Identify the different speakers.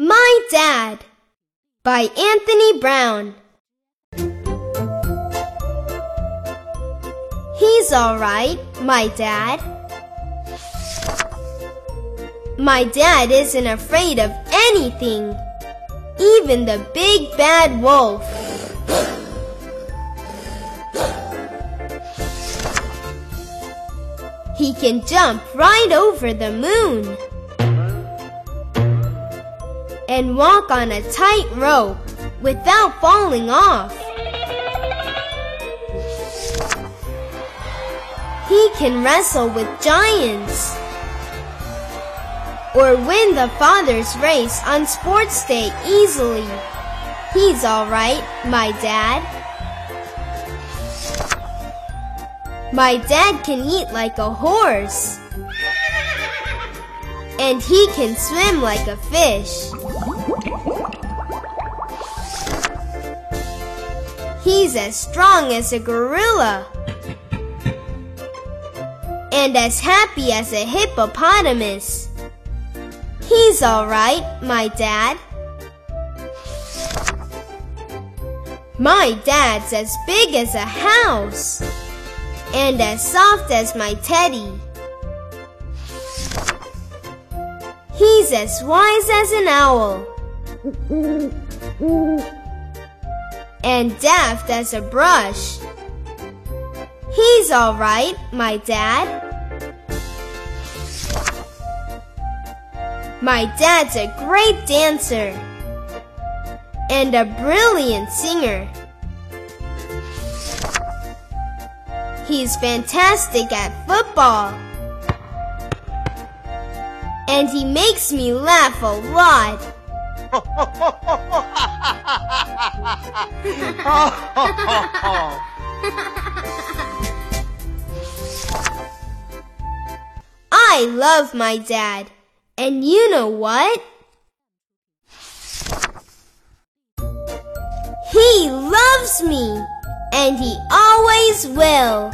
Speaker 1: My Dad by Anthony Browne. He's alright, my dad. My dad isn't afraid of anything, even the big bad wolf. He can jump right over the moon and walk on a tight rope without falling off. He can wrestle with giants or win the father's race on sports day easily. He's alright, my dad. My dad can eat like a horse. And he can swim like a fish. He's as strong as a gorilla. And as happy as a hippopotamus. He's alright, my dad. My dad's as big as a house and as soft as my teddy. He's as wise as an owl and daft as a brush. He's alright, my dad. My dad's a great dancer and a brilliant singer. He's fantastic at football. And he makes me laugh a lot. I love my dad. And you know what? He loves me, and he always will.